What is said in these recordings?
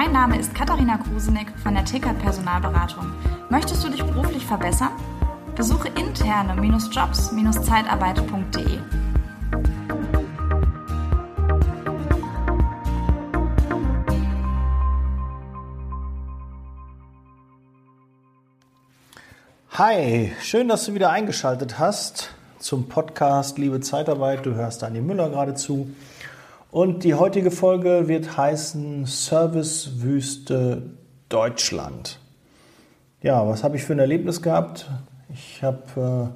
Mein Name ist Katharina Krusenick von der Tickert Personalberatung. Möchtest du dich beruflich verbessern? Besuche interne-jobs-zeitarbeit.de. Hi, schön, dass du wieder eingeschaltet hast zum Podcast Liebe Zeitarbeit. Du hörst Daniel Müller gerade zu. Und die heutige Folge wird heißen Servicewüste Deutschland. Ja, was habe ich für ein Erlebnis gehabt? Ich habe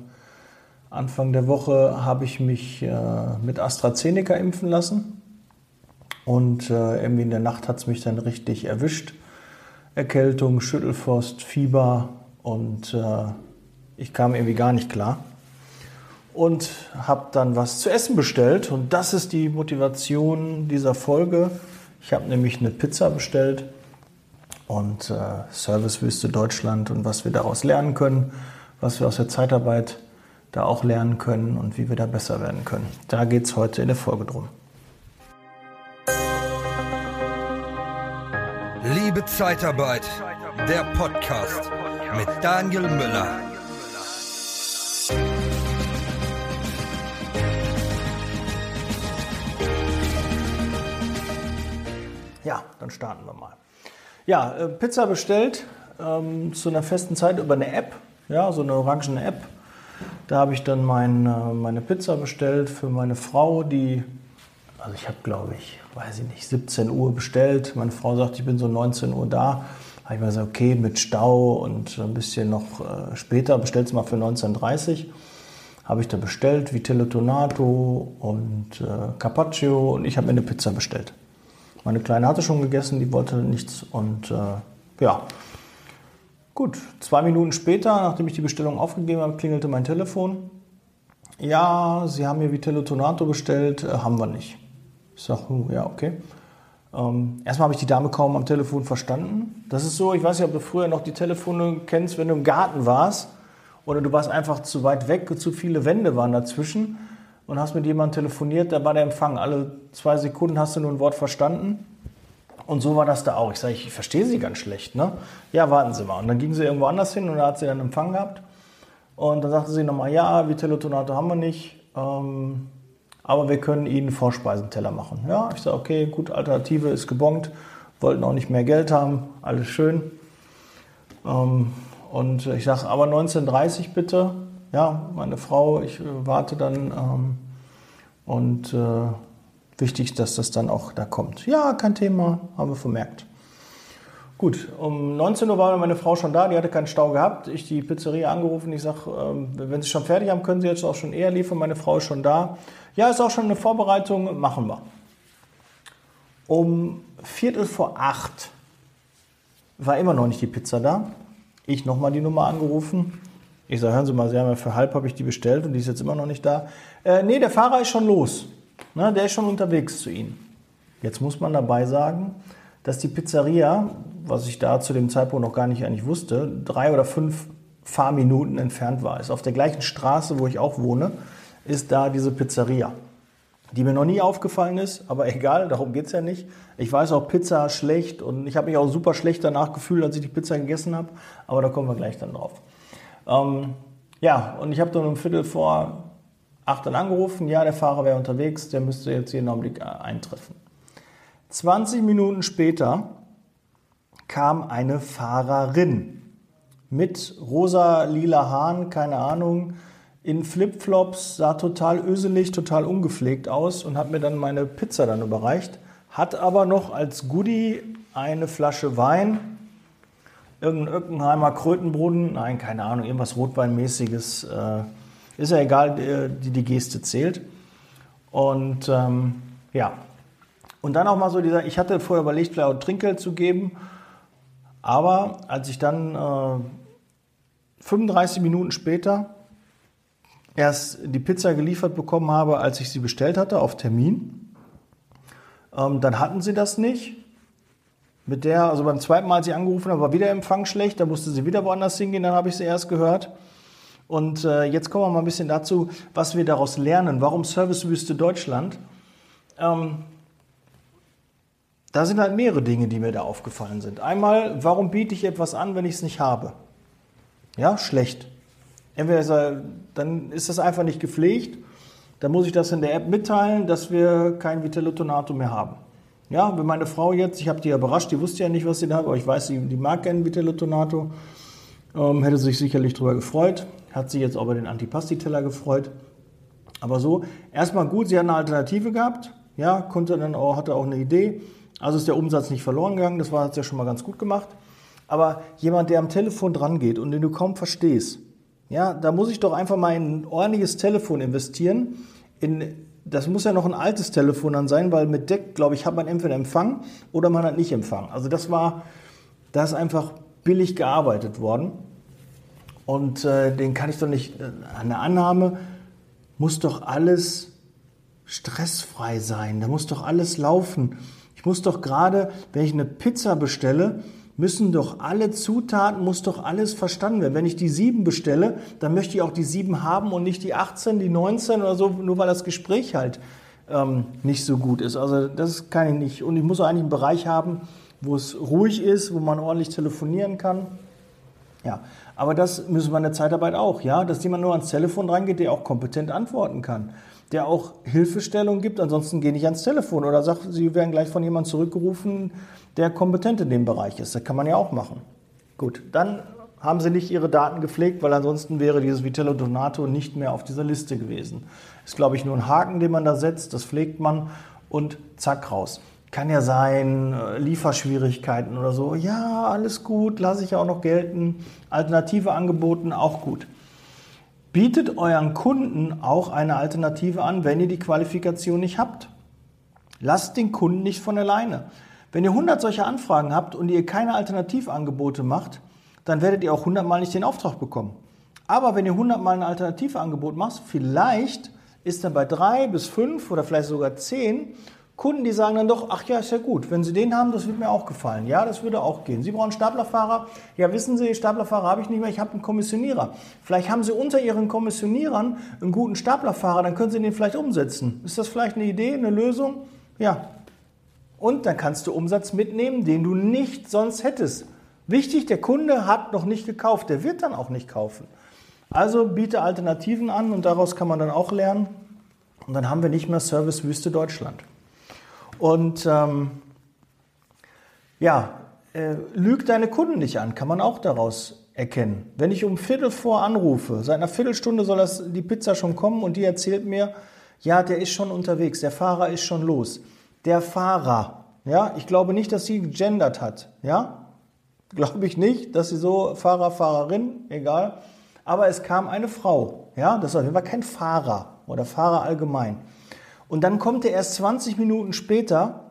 äh, Anfang der Woche habe ich mich äh, mit AstraZeneca impfen lassen und äh, irgendwie in der Nacht hat es mich dann richtig erwischt. Erkältung, Schüttelfrost, Fieber und äh, ich kam irgendwie gar nicht klar und habe dann was zu essen bestellt. Und das ist die Motivation dieser Folge. Ich habe nämlich eine Pizza bestellt und äh, Servicewüste Deutschland und was wir daraus lernen können, was wir aus der Zeitarbeit da auch lernen können und wie wir da besser werden können. Da geht es heute in der Folge drum. Liebe Zeitarbeit, der Podcast mit Daniel Müller. Ja, dann starten wir mal. Ja, äh, Pizza bestellt ähm, zu einer festen Zeit über eine App, ja, so eine orangene App. Da habe ich dann mein, äh, meine Pizza bestellt für meine Frau, die, also ich habe glaube ich, weiß ich nicht, 17 Uhr bestellt. Meine Frau sagt, ich bin so 19 Uhr da. Habe ich mir gesagt, okay, mit Stau und ein bisschen noch äh, später, bestellt es mal für 19.30 Uhr. Habe ich da bestellt, Vitello Tonato und äh, Carpaccio und ich habe mir eine Pizza bestellt. Meine Kleine hatte schon gegessen, die wollte nichts. Und äh, ja, gut. Zwei Minuten später, nachdem ich die Bestellung aufgegeben habe, klingelte mein Telefon. Ja, Sie haben mir Vitello Tonato bestellt, äh, haben wir nicht. Ich sage, hm, ja, okay. Ähm, erstmal habe ich die Dame kaum am Telefon verstanden. Das ist so, ich weiß nicht, ob du früher noch die Telefone kennst, wenn du im Garten warst oder du warst einfach zu weit weg, zu viele Wände waren dazwischen und hast mit jemandem telefoniert, da war der Empfang. Alle zwei Sekunden hast du nur ein Wort verstanden. Und so war das da auch. Ich sage, ich verstehe Sie ganz schlecht. Ne? Ja, warten Sie mal. Und dann ging sie irgendwo anders hin und da hat sie dann Empfang gehabt. Und dann sagte sie nochmal, ja, Vitellotonato haben wir nicht, ähm, aber wir können Ihnen Vorspeisenteller machen. Ja, ich sage, okay, gut, Alternative ist gebongt, wollten auch nicht mehr Geld haben, alles schön. Ähm, und ich sage, aber 1930 bitte ja, meine Frau, ich äh, warte dann ähm, und äh, wichtig, dass das dann auch da kommt. Ja, kein Thema, haben wir vermerkt. Gut, um 19 Uhr war meine Frau schon da, die hatte keinen Stau gehabt. Ich die Pizzeria angerufen, ich sage, ähm, wenn Sie schon fertig haben, können Sie jetzt auch schon eher liefern. Meine Frau ist schon da. Ja, ist auch schon eine Vorbereitung, machen wir. Um Viertel vor acht war immer noch nicht die Pizza da. Ich nochmal die Nummer angerufen. Ich sage, hören Sie mal, Sie haben ja für halb habe ich die bestellt und die ist jetzt immer noch nicht da. Äh, nee, der Fahrer ist schon los. Na, der ist schon unterwegs zu Ihnen. Jetzt muss man dabei sagen, dass die Pizzeria, was ich da zu dem Zeitpunkt noch gar nicht eigentlich wusste, drei oder fünf Fahrminuten entfernt war. Ist auf der gleichen Straße, wo ich auch wohne, ist da diese Pizzeria. Die mir noch nie aufgefallen ist, aber egal, darum geht es ja nicht. Ich weiß auch, Pizza schlecht und ich habe mich auch super schlecht danach gefühlt, als ich die Pizza gegessen habe, aber da kommen wir gleich dann drauf. Ähm, ja, und ich habe dann um Viertel vor acht dann angerufen, ja, der Fahrer wäre unterwegs, der müsste jetzt jeden Augenblick äh, eintreffen. 20 Minuten später kam eine Fahrerin mit rosa-lila Haaren, keine Ahnung, in Flipflops, sah total öselig, total ungepflegt aus und hat mir dann meine Pizza dann überreicht, hat aber noch als Goodie eine Flasche Wein irgendein Öckenheimer Krötenbrunnen, nein, keine Ahnung, irgendwas Rotweinmäßiges, äh, ist ja egal, die, die Geste zählt. Und ähm, ja, und dann auch mal so dieser, ich hatte vorher überlegt, vielleicht auch Trinkgeld zu geben, aber als ich dann äh, 35 Minuten später erst die Pizza geliefert bekommen habe, als ich sie bestellt hatte, auf Termin, ähm, dann hatten sie das nicht. Mit der, also beim zweiten Mal, als sie angerufen habe, war wieder Empfang schlecht, da musste sie wieder woanders hingehen, dann habe ich sie erst gehört. Und äh, jetzt kommen wir mal ein bisschen dazu, was wir daraus lernen. Warum Servicewüste Deutschland? Ähm, da sind halt mehrere Dinge, die mir da aufgefallen sind. Einmal, warum biete ich etwas an, wenn ich es nicht habe? Ja, schlecht. Entweder er, dann ist das einfach nicht gepflegt, dann muss ich das in der App mitteilen, dass wir kein Vitellotonato mehr haben. Ja, wenn meine Frau jetzt, ich habe die ja überrascht, die wusste ja nicht, was sie da hat, aber ich weiß, die, die mag gerne Vitellotonato, ähm, hätte sich sicherlich darüber gefreut, hat sich jetzt auch über den Antipasti-Teller gefreut. Aber so, erstmal gut, sie hat eine Alternative gehabt, ja, konnte dann auch, hatte auch eine Idee. Also ist der Umsatz nicht verloren gegangen, das war jetzt ja schon mal ganz gut gemacht. Aber jemand, der am Telefon dran geht und den du kaum verstehst, ja, da muss ich doch einfach mal in ein ordentliches Telefon investieren. In, das muss ja noch ein altes Telefon dann sein, weil mit Deck, glaube ich, hat man entweder Empfang oder man hat nicht Empfang. Also das war, da ist einfach billig gearbeitet worden. Und äh, den kann ich doch nicht, äh, eine Annahme muss doch alles stressfrei sein, da muss doch alles laufen. Ich muss doch gerade, wenn ich eine Pizza bestelle, müssen doch alle Zutaten, muss doch alles verstanden werden. Wenn ich die sieben bestelle, dann möchte ich auch die sieben haben und nicht die 18, die 19 oder so, nur weil das Gespräch halt ähm, nicht so gut ist. Also das kann ich nicht. Und ich muss auch eigentlich einen Bereich haben, wo es ruhig ist, wo man ordentlich telefonieren kann. Ja, aber das müssen wir in der Zeitarbeit auch, ja, dass jemand nur ans Telefon reingeht, der auch kompetent antworten kann der auch Hilfestellung gibt. Ansonsten gehe ich ans Telefon oder sag, Sie werden gleich von jemandem zurückgerufen, der kompetent in dem Bereich ist. Das kann man ja auch machen. Gut, dann haben Sie nicht Ihre Daten gepflegt, weil ansonsten wäre dieses Vitello Donato nicht mehr auf dieser Liste gewesen. Ist, glaube ich, nur ein Haken, den man da setzt, das pflegt man und zack raus. Kann ja sein, äh, Lieferschwierigkeiten oder so. Ja, alles gut, lasse ich ja auch noch gelten. Alternative angeboten, auch gut. Bietet euren Kunden auch eine Alternative an, wenn ihr die Qualifikation nicht habt. Lasst den Kunden nicht von alleine. Wenn ihr 100 solcher Anfragen habt und ihr keine Alternativangebote macht, dann werdet ihr auch 100 Mal nicht den Auftrag bekommen. Aber wenn ihr 100 Mal ein Alternativangebot macht, vielleicht ist dann bei drei bis fünf oder vielleicht sogar zehn Kunden, die sagen dann doch, ach ja, ist ja gut, wenn Sie den haben, das wird mir auch gefallen. Ja, das würde auch gehen. Sie brauchen Staplerfahrer. Ja, wissen Sie, Staplerfahrer habe ich nicht mehr, ich habe einen Kommissionierer. Vielleicht haben Sie unter Ihren Kommissionierern einen guten Staplerfahrer, dann können Sie den vielleicht umsetzen. Ist das vielleicht eine Idee, eine Lösung? Ja. Und dann kannst du Umsatz mitnehmen, den du nicht sonst hättest. Wichtig, der Kunde hat noch nicht gekauft, der wird dann auch nicht kaufen. Also biete Alternativen an und daraus kann man dann auch lernen. Und dann haben wir nicht mehr Servicewüste Deutschland. Und ähm, ja, äh, lüg deine Kunden nicht an, kann man auch daraus erkennen. Wenn ich um Viertel vor anrufe, seit einer Viertelstunde soll das, die Pizza schon kommen und die erzählt mir, ja, der ist schon unterwegs, der Fahrer ist schon los. Der Fahrer, ja, ich glaube nicht, dass sie gegendert hat, ja, glaube ich nicht, dass sie so Fahrer, Fahrerin, egal. Aber es kam eine Frau, ja, das war kein Fahrer oder Fahrer allgemein. Und dann kommt er erst 20 Minuten später,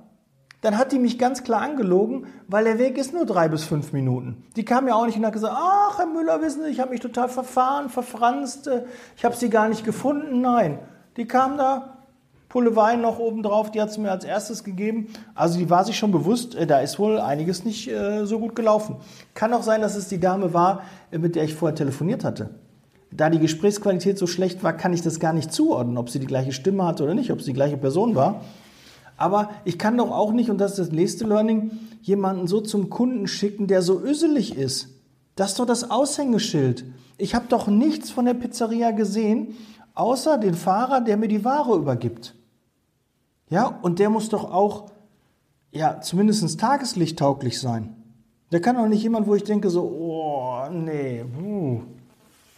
dann hat die mich ganz klar angelogen, weil der Weg ist nur drei bis fünf Minuten. Die kam ja auch nicht und hat gesagt, ach Herr Müller, wissen Sie, ich habe mich total verfahren, verfranst, äh, ich habe sie gar nicht gefunden. Nein, die kam da, Pulle Wein noch oben drauf, die hat sie mir als erstes gegeben. Also die war sich schon bewusst, äh, da ist wohl einiges nicht äh, so gut gelaufen. Kann auch sein, dass es die Dame war, mit der ich vorher telefoniert hatte da die Gesprächsqualität so schlecht war, kann ich das gar nicht zuordnen, ob sie die gleiche Stimme hatte oder nicht, ob sie die gleiche Person war. Aber ich kann doch auch nicht, und das ist das nächste Learning, jemanden so zum Kunden schicken, der so öselig ist. Das ist doch das Aushängeschild. Ich habe doch nichts von der Pizzeria gesehen, außer den Fahrer, der mir die Ware übergibt. Ja, und der muss doch auch, ja, zumindest tageslichttauglich sein. Der kann doch nicht jemand, wo ich denke so, oh, nee, puh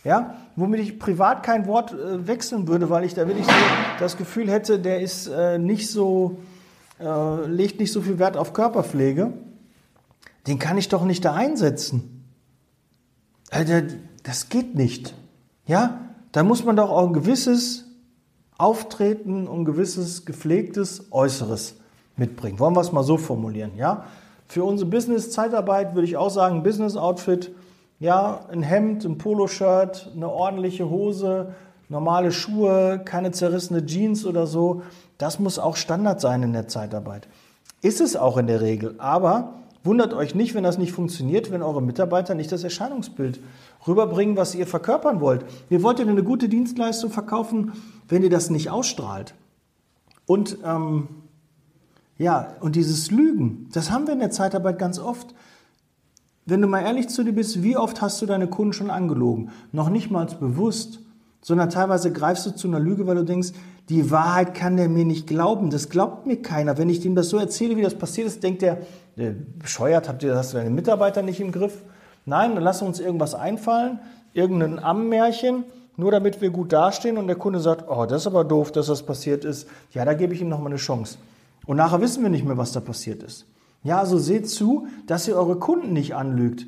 ja, womit ich privat kein Wort äh, wechseln würde, weil ich da wirklich so das Gefühl hätte, der ist äh, nicht so, äh, legt nicht so viel Wert auf Körperpflege, den kann ich doch nicht da einsetzen. Also, das geht nicht. Ja, da muss man doch auch ein gewisses Auftreten und ein gewisses gepflegtes Äußeres mitbringen. Wollen wir es mal so formulieren, ja? Für unsere Business-Zeitarbeit würde ich auch sagen, Business-Outfit ja, ein Hemd, ein Poloshirt, eine ordentliche Hose, normale Schuhe, keine zerrissene Jeans oder so. Das muss auch Standard sein in der Zeitarbeit. Ist es auch in der Regel. Aber wundert euch nicht, wenn das nicht funktioniert, wenn eure Mitarbeiter nicht das Erscheinungsbild rüberbringen, was ihr verkörpern wollt. Ihr wollt ja eine gute Dienstleistung verkaufen, wenn ihr das nicht ausstrahlt. Und ähm, Ja, und dieses Lügen, das haben wir in der Zeitarbeit ganz oft. Wenn du mal ehrlich zu dir bist, wie oft hast du deine Kunden schon angelogen? Noch nicht mal bewusst, sondern teilweise greifst du zu einer Lüge, weil du denkst, die Wahrheit kann der mir nicht glauben. Das glaubt mir keiner. Wenn ich dem das so erzähle, wie das passiert ist, denkt der, bescheuert, hast du deine Mitarbeiter nicht im Griff? Nein, dann lass uns irgendwas einfallen, irgendein Ammenmärchen, nur damit wir gut dastehen und der Kunde sagt, oh, das ist aber doof, dass das passiert ist. Ja, da gebe ich ihm nochmal eine Chance. Und nachher wissen wir nicht mehr, was da passiert ist. Ja, also seht zu, dass ihr eure Kunden nicht anlügt.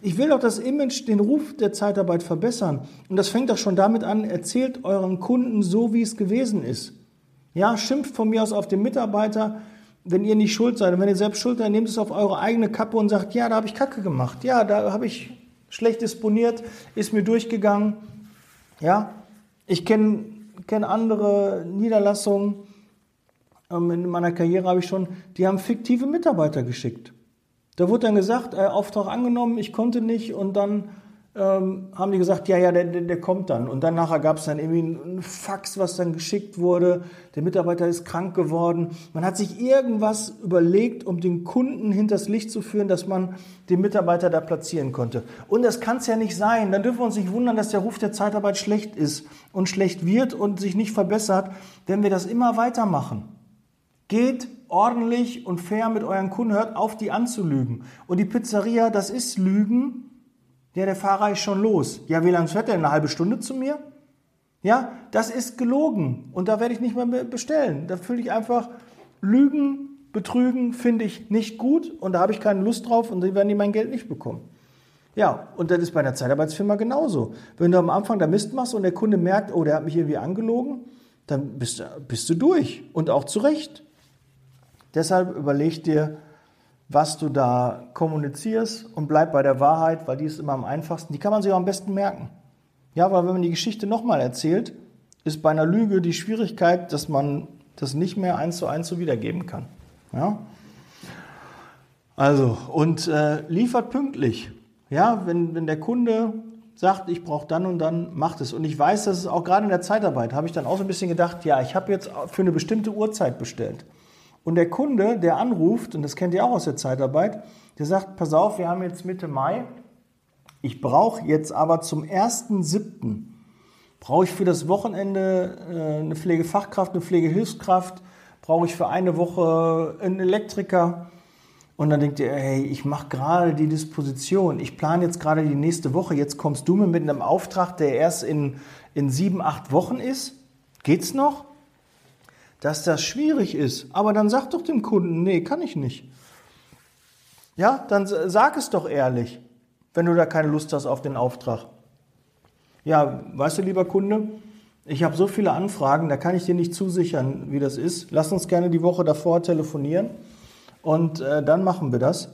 Ich will doch das Image, den Ruf der Zeitarbeit verbessern. Und das fängt doch schon damit an, erzählt euren Kunden so, wie es gewesen ist. Ja, schimpft von mir aus auf den Mitarbeiter, wenn ihr nicht schuld seid. Und wenn ihr selbst schuld seid, nehmt es auf eure eigene Kappe und sagt, ja, da habe ich Kacke gemacht. Ja, da habe ich schlecht disponiert, ist mir durchgegangen. Ja, ich kenne kenn andere Niederlassungen. Ähm, in meiner Karriere habe ich schon, die haben fiktive Mitarbeiter geschickt. Da wurde dann gesagt, äh, Auftrag angenommen, ich konnte nicht und dann ähm, haben die gesagt, ja, ja, der, der, kommt dann. Und dann nachher gab es dann irgendwie ein Fax, was dann geschickt wurde. Der Mitarbeiter ist krank geworden. Man hat sich irgendwas überlegt, um den Kunden hinters Licht zu führen, dass man den Mitarbeiter da platzieren konnte. Und das kann es ja nicht sein. Dann dürfen wir uns nicht wundern, dass der Ruf der Zeitarbeit schlecht ist und schlecht wird und sich nicht verbessert, wenn wir das immer weitermachen. Geht ordentlich und fair mit euren Kunden, hört auf, die anzulügen. Und die Pizzeria, das ist Lügen. Ja, der Fahrer ist schon los. Ja, wie lange fährt er? Eine halbe Stunde zu mir? Ja, das ist gelogen. Und da werde ich nicht mehr bestellen. Da fühle ich einfach Lügen, Betrügen finde ich nicht gut und da habe ich keine Lust drauf und dann werden die mein Geld nicht bekommen. Ja, und das ist bei einer Zeitarbeitsfirma genauso. Wenn du am Anfang da Mist machst und der Kunde merkt, oh, der hat mich irgendwie angelogen, dann bist, bist du durch und auch zu Recht. Deshalb überleg dir, was du da kommunizierst und bleib bei der Wahrheit, weil die ist immer am einfachsten. Die kann man sich auch am besten merken. Ja, weil wenn man die Geschichte nochmal erzählt, ist bei einer Lüge die Schwierigkeit, dass man das nicht mehr eins zu eins so wiedergeben kann. Ja? Also, und äh, liefert pünktlich. Ja, wenn, wenn der Kunde sagt, ich brauche dann und dann, macht es. Und ich weiß, dass es auch gerade in der Zeitarbeit, habe ich dann auch so ein bisschen gedacht, ja, ich habe jetzt für eine bestimmte Uhrzeit bestellt. Und der Kunde, der anruft, und das kennt ihr auch aus der Zeitarbeit, der sagt, pass auf, wir haben jetzt Mitte Mai, ich brauche jetzt aber zum 1.7., brauche ich für das Wochenende äh, eine Pflegefachkraft, eine Pflegehilfskraft, brauche ich für eine Woche einen Elektriker. Und dann denkt ihr, hey, ich mache gerade die Disposition, ich plane jetzt gerade die nächste Woche, jetzt kommst du mir mit einem Auftrag, der erst in, in sieben, acht Wochen ist. Geht's noch? Dass das schwierig ist. Aber dann sag doch dem Kunden, nee, kann ich nicht. Ja, dann sag es doch ehrlich, wenn du da keine Lust hast auf den Auftrag. Ja, weißt du, lieber Kunde, ich habe so viele Anfragen, da kann ich dir nicht zusichern, wie das ist. Lass uns gerne die Woche davor telefonieren und äh, dann machen wir das.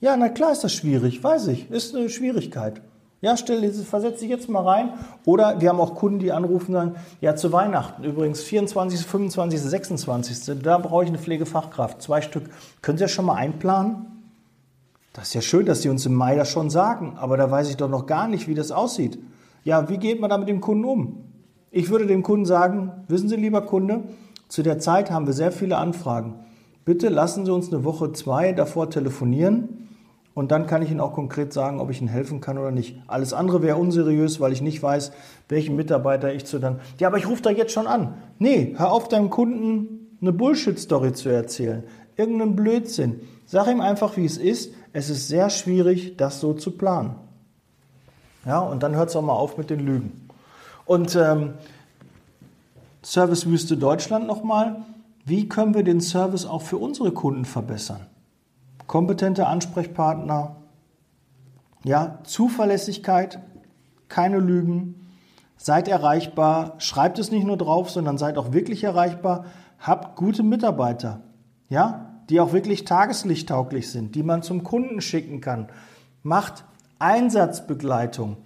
Ja, na klar ist das schwierig, weiß ich, ist eine Schwierigkeit. Ja, stell, versetz dich jetzt mal rein. Oder wir haben auch Kunden, die anrufen und sagen, ja, zu Weihnachten, übrigens 24., 25., 26., da brauche ich eine Pflegefachkraft, zwei Stück. Können Sie das schon mal einplanen? Das ist ja schön, dass Sie uns im Mai das schon sagen, aber da weiß ich doch noch gar nicht, wie das aussieht. Ja, wie geht man da mit dem Kunden um? Ich würde dem Kunden sagen, wissen Sie, lieber Kunde, zu der Zeit haben wir sehr viele Anfragen. Bitte lassen Sie uns eine Woche, zwei davor telefonieren und dann kann ich Ihnen auch konkret sagen, ob ich Ihnen helfen kann oder nicht. Alles andere wäre unseriös, weil ich nicht weiß, welchen Mitarbeiter ich zu dann. Ja, aber ich rufe da jetzt schon an. Nee, hör auf deinem Kunden eine Bullshit-Story zu erzählen. Irgendeinen Blödsinn. Sag ihm einfach, wie es ist. Es ist sehr schwierig, das so zu planen. Ja, und dann hört es auch mal auf mit den Lügen. Und ähm, Servicewüste Deutschland nochmal. Wie können wir den Service auch für unsere Kunden verbessern? Kompetente Ansprechpartner, ja, Zuverlässigkeit, keine Lügen, seid erreichbar, schreibt es nicht nur drauf, sondern seid auch wirklich erreichbar, habt gute Mitarbeiter, ja, die auch wirklich tageslichttauglich sind, die man zum Kunden schicken kann. Macht Einsatzbegleitung.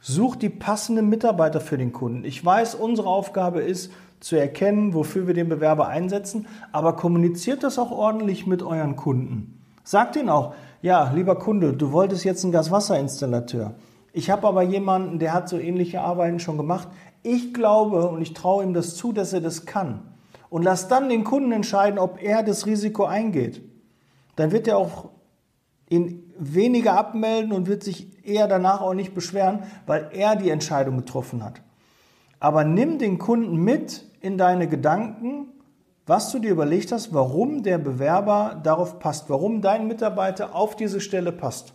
Sucht die passenden Mitarbeiter für den Kunden. Ich weiß, unsere Aufgabe ist, zu erkennen, wofür wir den Bewerber einsetzen, aber kommuniziert das auch ordentlich mit euren Kunden. Sagt ihnen auch, ja, lieber Kunde, du wolltest jetzt einen Gaswasserinstallateur. Ich habe aber jemanden, der hat so ähnliche Arbeiten schon gemacht. Ich glaube und ich traue ihm das zu, dass er das kann. und lass dann den Kunden entscheiden, ob er das Risiko eingeht. Dann wird er auch ihn weniger abmelden und wird sich eher danach auch nicht beschweren, weil er die Entscheidung getroffen hat. Aber nimm den Kunden mit in deine Gedanken, was du dir überlegt hast, warum der Bewerber darauf passt, warum dein Mitarbeiter auf diese Stelle passt.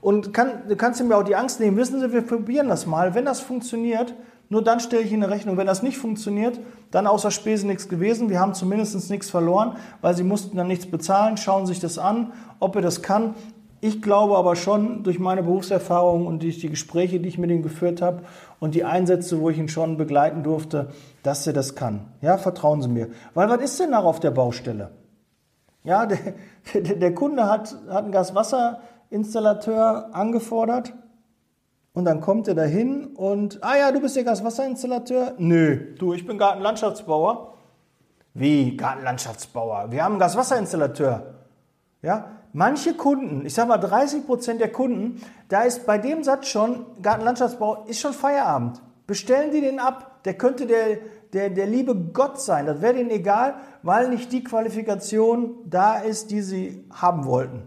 Und kann, du kannst ihm auch die Angst nehmen, wissen Sie, wir probieren das mal. Wenn das funktioniert, nur dann stelle ich Ihnen eine Rechnung. Wenn das nicht funktioniert, dann außer Spesen nichts gewesen. Wir haben zumindest nichts verloren, weil Sie mussten dann nichts bezahlen. Schauen sich das an, ob er das kann. Ich glaube aber schon durch meine Berufserfahrung und durch die Gespräche, die ich mit ihm geführt habe und die Einsätze, wo ich ihn schon begleiten durfte, dass er das kann. Ja, vertrauen Sie mir. Weil was ist denn da auf der Baustelle? Ja, der, der, der Kunde hat, hat einen Gaswasserinstallateur angefordert und dann kommt er dahin und, ah ja, du bist der Gaswasserinstallateur? Nö, du, ich bin Gartenlandschaftsbauer. Wie Gartenlandschaftsbauer? Wir haben einen Gaswasserinstallateur. Ja, manche Kunden, ich sag mal 30 Prozent der Kunden, da ist bei dem Satz schon, Gartenlandschaftsbau ist schon Feierabend. Bestellen die den ab, der könnte der, der, der liebe Gott sein. Das wäre denen egal, weil nicht die Qualifikation da ist, die sie haben wollten.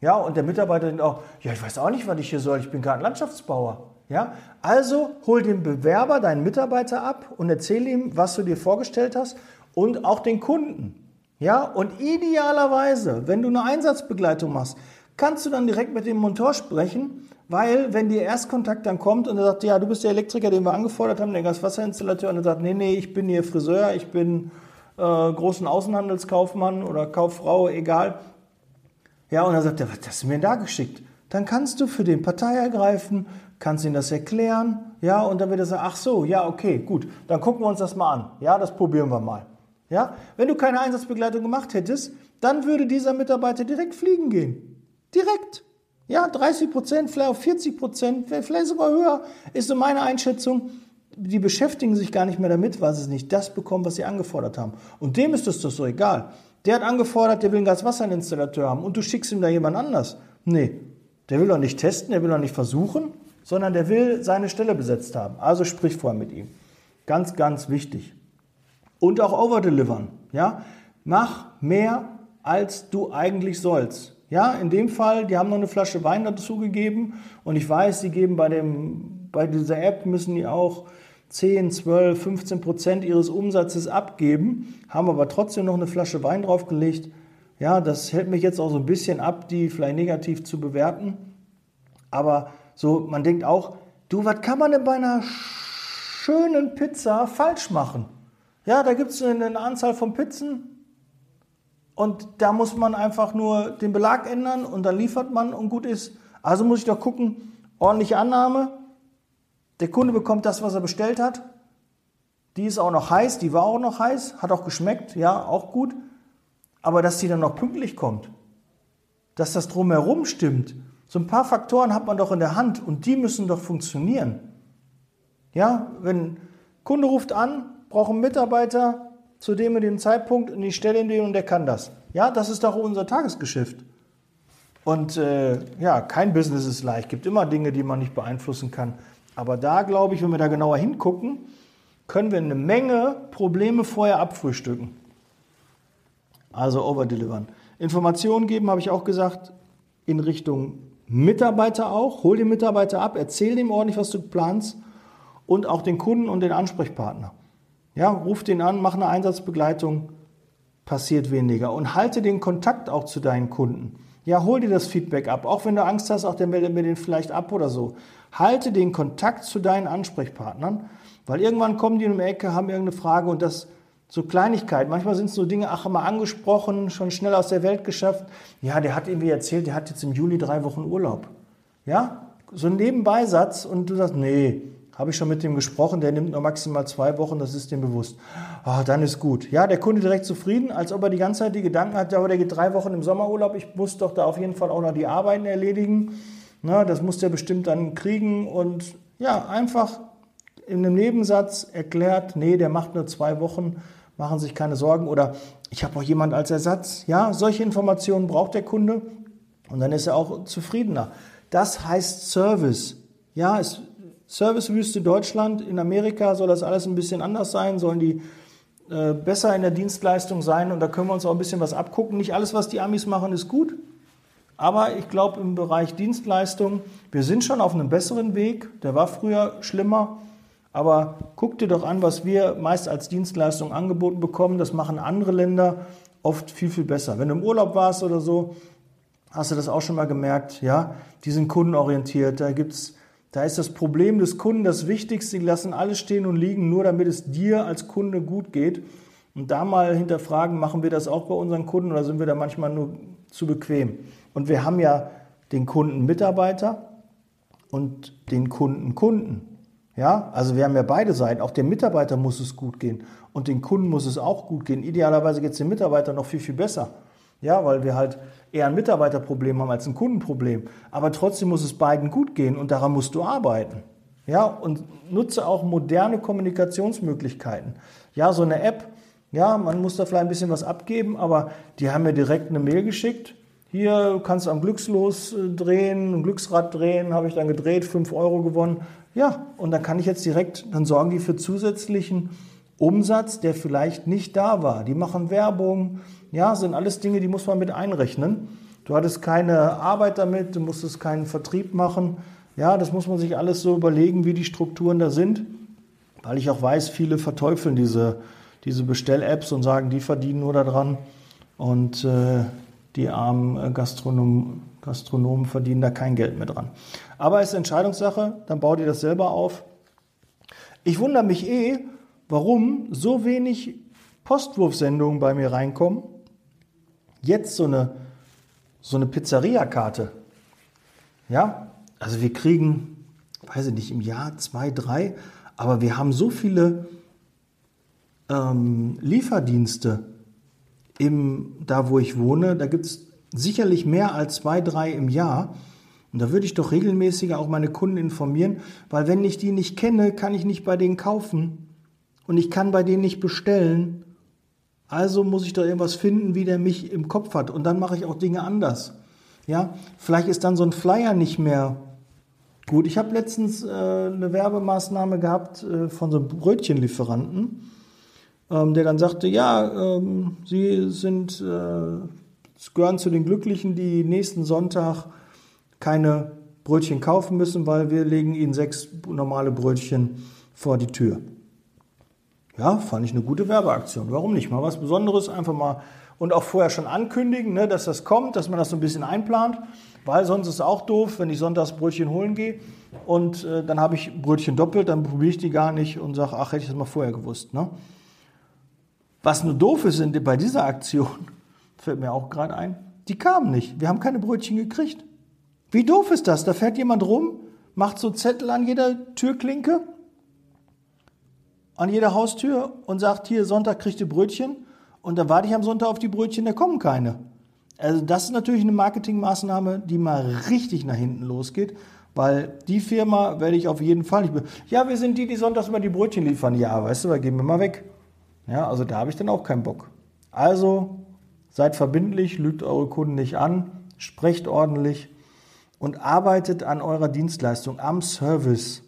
Ja, und der Mitarbeiter denkt auch, ja, ich weiß auch nicht, was ich hier soll, ich bin gerade Landschaftsbauer. Ja, also hol den Bewerber, deinen Mitarbeiter ab und erzähl ihm, was du dir vorgestellt hast und auch den Kunden. Ja, und idealerweise, wenn du eine Einsatzbegleitung machst, kannst du dann direkt mit dem Monteur sprechen, weil wenn der Erstkontakt dann kommt und er sagt, ja, du bist der Elektriker, den wir angefordert haben, der Gaswasserinstallateur, und er sagt, nee, nee, ich bin hier Friseur, ich bin äh, großen Außenhandelskaufmann oder Kauffrau, egal, ja, und dann sagt er, was hast du mir da geschickt? Dann kannst du für den Partei ergreifen, kannst ihm das erklären, ja, und dann wird er sagen, ach so, ja, okay, gut, dann gucken wir uns das mal an, ja, das probieren wir mal. Ja, wenn du keine Einsatzbegleitung gemacht hättest, dann würde dieser Mitarbeiter direkt fliegen gehen. Direkt. Ja, 30 Prozent, vielleicht auch 40 Prozent, vielleicht sogar höher, ist so meine Einschätzung. Die beschäftigen sich gar nicht mehr damit, weil sie nicht das bekommen, was sie angefordert haben. Und dem ist es doch so egal. Der hat angefordert, der will einen Gaswasserinstallateur haben und du schickst ihm da jemand anders. Nee, der will doch nicht testen, der will doch nicht versuchen, sondern der will seine Stelle besetzt haben. Also sprich vorher mit ihm. Ganz, ganz wichtig. Und auch overdelivern. Ja? Mach mehr, als du eigentlich sollst. Ja, in dem Fall, die haben noch eine Flasche Wein dazu gegeben und ich weiß, sie geben bei, dem, bei dieser App, müssen die auch 10, 12, 15 Prozent ihres Umsatzes abgeben, haben aber trotzdem noch eine Flasche Wein draufgelegt. Ja, das hält mich jetzt auch so ein bisschen ab, die vielleicht negativ zu bewerten. Aber so, man denkt auch, du, was kann man denn bei einer schönen Pizza falsch machen? Ja, da gibt es eine Anzahl von Pizzen und da muss man einfach nur den Belag ändern und dann liefert man und gut ist. Also muss ich doch gucken, ordentliche Annahme, der Kunde bekommt das, was er bestellt hat. Die ist auch noch heiß, die war auch noch heiß, hat auch geschmeckt, ja, auch gut. Aber dass die dann noch pünktlich kommt, dass das drumherum stimmt, so ein paar Faktoren hat man doch in der Hand und die müssen doch funktionieren. Ja, wenn Kunde ruft an, braucht einen Mitarbeiter zu dem und dem Zeitpunkt und ich stelle ihn den und der kann das. Ja, das ist doch unser Tagesgeschäft. Und äh, ja, kein Business ist leicht. Es gibt immer Dinge, die man nicht beeinflussen kann. Aber da glaube ich, wenn wir da genauer hingucken, können wir eine Menge Probleme vorher abfrühstücken. Also overdelivern. Informationen geben, habe ich auch gesagt, in Richtung Mitarbeiter auch. Hol den Mitarbeiter ab, erzähl dem ordentlich, was du planst und auch den Kunden und den Ansprechpartner. Ja, ruf den an, mach eine Einsatzbegleitung, passiert weniger. Und halte den Kontakt auch zu deinen Kunden. Ja, hol dir das Feedback ab. Auch wenn du Angst hast, auch der meldet mir den vielleicht ab oder so. Halte den Kontakt zu deinen Ansprechpartnern, weil irgendwann kommen die in die Ecke, haben irgendeine Frage und das so Kleinigkeit. Manchmal sind es so Dinge, ach, mal angesprochen, schon schnell aus der Welt geschafft. Ja, der hat irgendwie erzählt, der hat jetzt im Juli drei Wochen Urlaub. Ja, so ein Nebenbeisatz und du sagst, nee, habe ich schon mit dem gesprochen, der nimmt nur maximal zwei Wochen, das ist dem bewusst. Ah, dann ist gut. Ja, der Kunde direkt zufrieden, als ob er die ganze Zeit die Gedanken hat, aber der geht drei Wochen im Sommerurlaub, ich muss doch da auf jeden Fall auch noch die Arbeiten erledigen. Na, das muss der bestimmt dann kriegen und ja, einfach in einem Nebensatz erklärt, nee, der macht nur zwei Wochen, machen sich keine Sorgen oder ich habe auch jemand als Ersatz. Ja, solche Informationen braucht der Kunde und dann ist er auch zufriedener. Das heißt Service. Ja, es, Servicewüste Deutschland, in Amerika soll das alles ein bisschen anders sein, sollen die äh, besser in der Dienstleistung sein und da können wir uns auch ein bisschen was abgucken. Nicht alles, was die Amis machen, ist gut. Aber ich glaube, im Bereich Dienstleistung, wir sind schon auf einem besseren Weg. Der war früher schlimmer. Aber guck dir doch an, was wir meist als Dienstleistung angeboten bekommen. Das machen andere Länder oft viel, viel besser. Wenn du im Urlaub warst oder so, hast du das auch schon mal gemerkt. Ja, die sind kundenorientiert. Da gibt's, da ist das Problem des Kunden das Wichtigste. Die lassen alles stehen und liegen, nur damit es dir als Kunde gut geht. Und da mal hinterfragen, machen wir das auch bei unseren Kunden oder sind wir da manchmal nur zu bequem? Und wir haben ja den Kunden Mitarbeiter und den Kunden Kunden. Ja, also wir haben ja beide Seiten. Auch dem Mitarbeiter muss es gut gehen und den Kunden muss es auch gut gehen. Idealerweise geht es dem Mitarbeiter noch viel, viel besser. Ja, weil wir halt eher ein Mitarbeiterproblem haben als ein Kundenproblem. Aber trotzdem muss es beiden gut gehen und daran musst du arbeiten. Ja, und nutze auch moderne Kommunikationsmöglichkeiten. Ja, so eine App, ja, man muss da vielleicht ein bisschen was abgeben, aber die haben mir direkt eine Mail geschickt. Hier kannst du am Glückslos äh, drehen, ein Glücksrad drehen, habe ich dann gedreht, 5 Euro gewonnen. Ja, und dann kann ich jetzt direkt, dann sorgen die für zusätzlichen Umsatz, der vielleicht nicht da war. Die machen Werbung, ja, sind alles Dinge, die muss man mit einrechnen. Du hattest keine Arbeit damit, du musstest keinen Vertrieb machen. Ja, das muss man sich alles so überlegen, wie die Strukturen da sind, weil ich auch weiß, viele verteufeln diese, diese Bestell-Apps und sagen, die verdienen nur daran und äh, die armen äh, Gastronomen, Gastronomen verdienen da kein Geld mehr dran. Aber es ist Entscheidungssache, dann bau dir das selber auf. Ich wundere mich eh, warum so wenig Postwurfsendungen bei mir reinkommen. Jetzt so eine, so eine Pizzeria-Karte. Ja, also wir kriegen, weiß ich nicht, im Jahr zwei, drei, aber wir haben so viele ähm, Lieferdienste im, da, wo ich wohne. Da gibt es sicherlich mehr als zwei, drei im Jahr. Und da würde ich doch regelmäßiger auch meine Kunden informieren, weil wenn ich die nicht kenne, kann ich nicht bei denen kaufen und ich kann bei denen nicht bestellen. Also muss ich doch irgendwas finden, wie der mich im Kopf hat. Und dann mache ich auch Dinge anders. Ja, vielleicht ist dann so ein Flyer nicht mehr gut. Ich habe letztens äh, eine Werbemaßnahme gehabt äh, von so einem Brötchenlieferanten, ähm, der dann sagte, ja, ähm, Sie sind, äh, gehören zu den Glücklichen, die nächsten Sonntag keine Brötchen kaufen müssen, weil wir legen Ihnen sechs normale Brötchen vor die Tür. Ja, fand ich eine gute Werbeaktion. Warum nicht? Mal was Besonderes, einfach mal und auch vorher schon ankündigen, ne, dass das kommt, dass man das so ein bisschen einplant, weil sonst ist es auch doof, wenn ich sonntags Brötchen holen gehe und äh, dann habe ich Brötchen doppelt, dann probiere ich die gar nicht und sage, ach, hätte ich das mal vorher gewusst. Ne? Was nur doof ist bei dieser Aktion, fällt mir auch gerade ein, die kamen nicht. Wir haben keine Brötchen gekriegt. Wie doof ist das? Da fährt jemand rum, macht so Zettel an jeder Türklinke an jeder Haustür und sagt, hier, Sonntag kriegt ihr Brötchen. Und dann warte ich am Sonntag auf die Brötchen, da kommen keine. Also das ist natürlich eine Marketingmaßnahme, die mal richtig nach hinten losgeht, weil die Firma werde ich auf jeden Fall nicht. Ja, wir sind die, die sonntags immer die Brötchen liefern. Ja, weißt du, da gehen wir mal weg. Ja, also da habe ich dann auch keinen Bock. Also seid verbindlich, lügt eure Kunden nicht an, sprecht ordentlich und arbeitet an eurer Dienstleistung, am Service.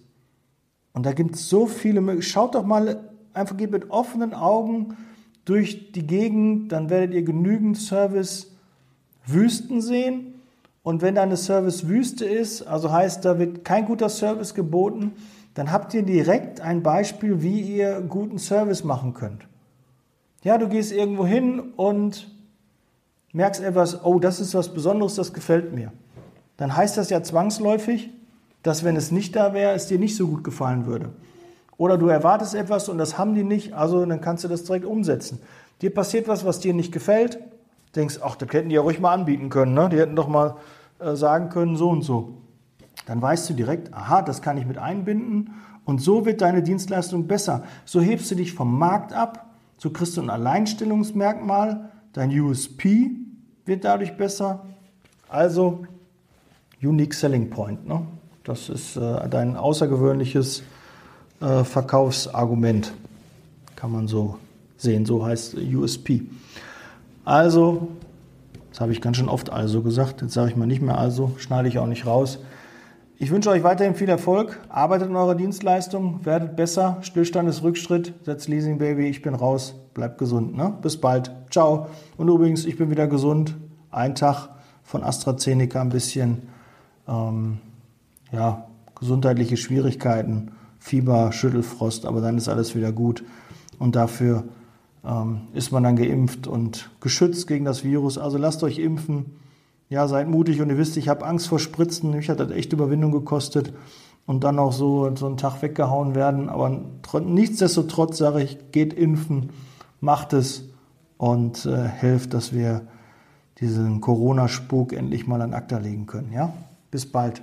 Und da gibt es so viele Möglichkeiten. Schaut doch mal, einfach geht mit offenen Augen durch die Gegend, dann werdet ihr genügend Service-Wüsten sehen. Und wenn da eine Service-Wüste ist, also heißt, da wird kein guter Service geboten, dann habt ihr direkt ein Beispiel, wie ihr guten Service machen könnt. Ja, du gehst irgendwo hin und merkst etwas, oh, das ist was Besonderes, das gefällt mir. Dann heißt das ja zwangsläufig, dass wenn es nicht da wäre, es dir nicht so gut gefallen würde. Oder du erwartest etwas und das haben die nicht, also dann kannst du das direkt umsetzen. Dir passiert was, was dir nicht gefällt, denkst, ach, das hätten die ja ruhig mal anbieten können, ne? die hätten doch mal äh, sagen können, so und so. Dann weißt du direkt, aha, das kann ich mit einbinden und so wird deine Dienstleistung besser. So hebst du dich vom Markt ab, so kriegst du ein Alleinstellungsmerkmal, dein USP wird dadurch besser. Also Unique Selling Point. Ne? Das ist äh, dein außergewöhnliches äh, Verkaufsargument. Kann man so sehen. So heißt USP. Also, das habe ich ganz schön oft also gesagt. Jetzt sage ich mal nicht mehr also, schneide ich auch nicht raus. Ich wünsche euch weiterhin viel Erfolg. Arbeitet in eurer Dienstleistung, werdet besser. Stillstand ist Rückschritt. Setzt Leasing Baby. Ich bin raus. bleibt gesund. Ne? Bis bald. Ciao. Und übrigens, ich bin wieder gesund. Ein Tag von AstraZeneca ein bisschen ähm, ja, gesundheitliche Schwierigkeiten, Fieber, Schüttelfrost, aber dann ist alles wieder gut. Und dafür ähm, ist man dann geimpft und geschützt gegen das Virus. Also lasst euch impfen. Ja, seid mutig und ihr wisst, ich habe Angst vor Spritzen. Mich hat das echt Überwindung gekostet und dann auch so, so einen Tag weggehauen werden. Aber nichtsdestotrotz sage ich, geht impfen, macht es und äh, helft, dass wir diesen Corona-Spuk endlich mal an ACTA legen können. Ja? Bis bald.